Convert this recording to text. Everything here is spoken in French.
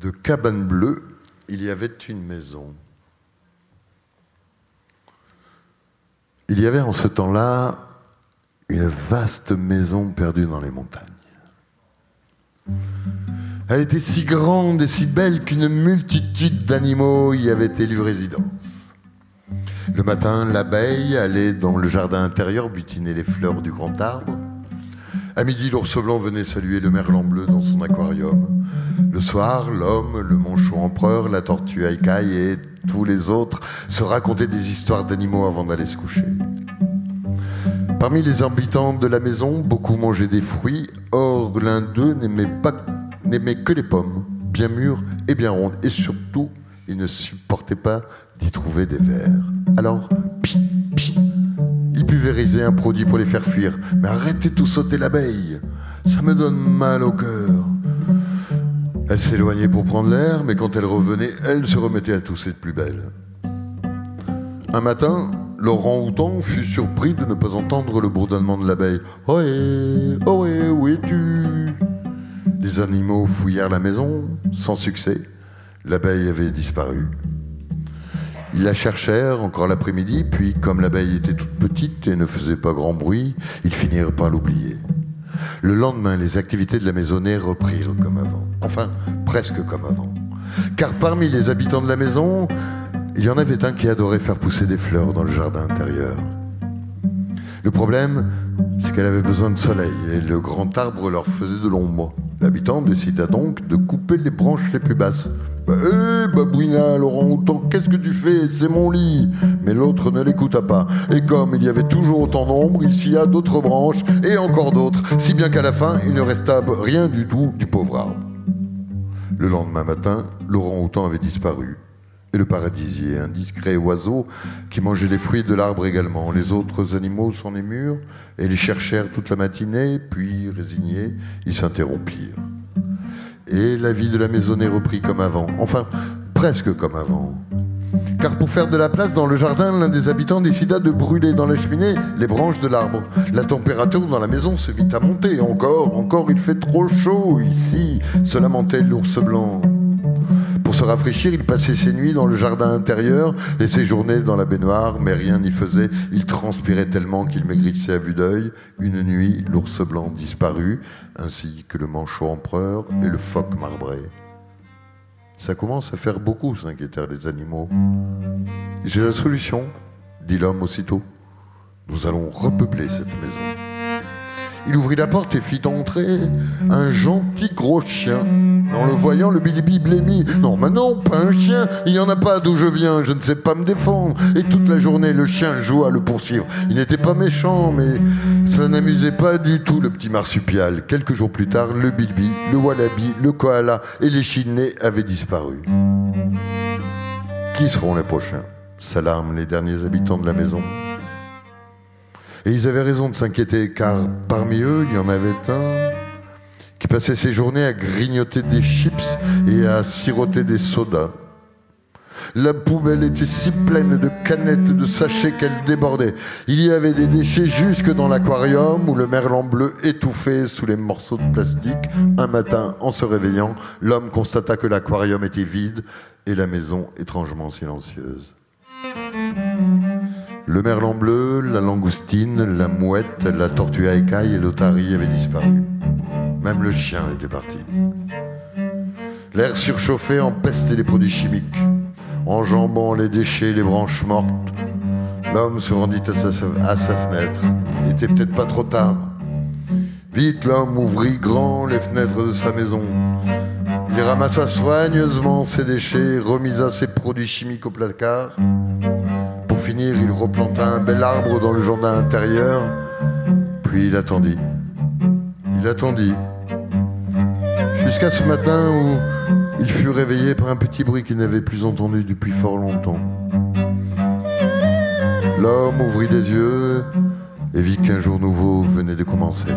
de cabane bleue, il y avait une maison. Il y avait en ce temps-là une vaste maison perdue dans les montagnes. Elle était si grande et si belle qu'une multitude d'animaux y avait élu résidence. Le matin, l'abeille allait dans le jardin intérieur butiner les fleurs du grand arbre. À midi, l'ours blanc venait saluer le merlan bleu dans son aquarium. Le soir, l'homme, le manchot empereur, la tortue Aikai et tous les autres se racontaient des histoires d'animaux avant d'aller se coucher. Parmi les habitants de la maison, beaucoup mangeaient des fruits. Or, l'un d'eux n'aimait que les pommes, bien mûres et bien rondes. Et surtout, il ne supportait pas d'y trouver des vers. Alors, pchit, pchit, il pulvérisait un produit pour les faire fuir. Mais arrêtez tout sauter l'abeille. Ça me donne mal au cœur. Elle s'éloignait pour prendre l'air, mais quand elle revenait, elle se remettait à tousser de plus belle. Un matin, Laurent Houton fut surpris de ne pas entendre le bourdonnement de l'abeille. Ohé, ohé, où es-tu? Les animaux fouillèrent la maison, sans succès. L'abeille avait disparu. Ils la cherchèrent encore l'après-midi, puis comme l'abeille était toute petite et ne faisait pas grand bruit, ils finirent par l'oublier. Le lendemain, les activités de la maisonnée reprirent comme avant. Enfin, presque comme avant. Car parmi les habitants de la maison, il y en avait un qui adorait faire pousser des fleurs dans le jardin intérieur. Le problème, c'est qu'elle avait besoin de soleil et le grand arbre leur faisait de l'ombre. L'habitant décida donc de couper les branches les plus basses Hé, bah, babouina, Laurent Houton, qu'est-ce que tu fais? C'est mon lit Mais l'autre ne l'écouta pas. Et comme il y avait toujours autant d'ombre, il scia d'autres branches et encore d'autres, si bien qu'à la fin, il ne resta rien du tout du pauvre arbre. Le lendemain matin, Laurent Houton avait disparu. Et le paradisier, un discret oiseau qui mangeait les fruits de l'arbre également. Les autres animaux s'en émurent et les cherchèrent toute la matinée, puis, résignés, ils s'interrompirent et la vie de la maisonnée reprit comme avant. Enfin, presque comme avant. Car pour faire de la place dans le jardin, l'un des habitants décida de brûler dans la cheminée les branches de l'arbre. La température dans la maison se mit à monter. Encore, encore, il fait trop chaud ici, se lamentait l'ours blanc. Se rafraîchir, il passait ses nuits dans le jardin intérieur et ses journées dans la baignoire, mais rien n'y faisait. Il transpirait tellement qu'il maigrissait à vue d'œil. Une nuit, l'ours blanc disparut, ainsi que le manchot empereur et le phoque marbré. Ça commence à faire beaucoup, s'inquiétèrent les animaux. J'ai la solution, dit l'homme aussitôt. Nous allons repeupler cette maison. Il ouvrit la porte et fit entrer un gentil gros chien. En le voyant, le bilibi blêmit. Non, mais non, pas un chien. Il n'y en a pas d'où je viens. Je ne sais pas me défendre. Et toute la journée, le chien joua à le poursuivre. Il n'était pas méchant, mais ça n'amusait pas du tout le petit marsupial. Quelques jours plus tard, le bilibi, le wallaby, le koala et les chinés avaient disparu. Qui seront les prochains? S'alarment les derniers habitants de la maison. Et ils avaient raison de s'inquiéter, car parmi eux, il y en avait un qui passait ses journées à grignoter des chips et à siroter des sodas. La poubelle était si pleine de canettes, de sachets qu'elle débordait. Il y avait des déchets jusque dans l'aquarium où le merlan bleu étouffait sous les morceaux de plastique. Un matin, en se réveillant, l'homme constata que l'aquarium était vide et la maison étrangement silencieuse. Le merlan bleu, la langoustine, la mouette, la tortue à écailles et l'otarie avaient disparu. Même le chien était parti. L'air surchauffé empestait les produits chimiques. Enjambant les déchets et les branches mortes, l'homme se rendit à sa, à sa fenêtre. Il était peut-être pas trop tard. Vite, l'homme ouvrit grand les fenêtres de sa maison. Il ramassa soigneusement ses déchets, remisa ses produits chimiques au placard finir, il replanta un bel arbre dans le jardin intérieur, puis il attendit. Il attendit. Jusqu'à ce matin où il fut réveillé par un petit bruit qu'il n'avait plus entendu depuis fort longtemps. L'homme ouvrit les yeux et vit qu'un jour nouveau venait de commencer.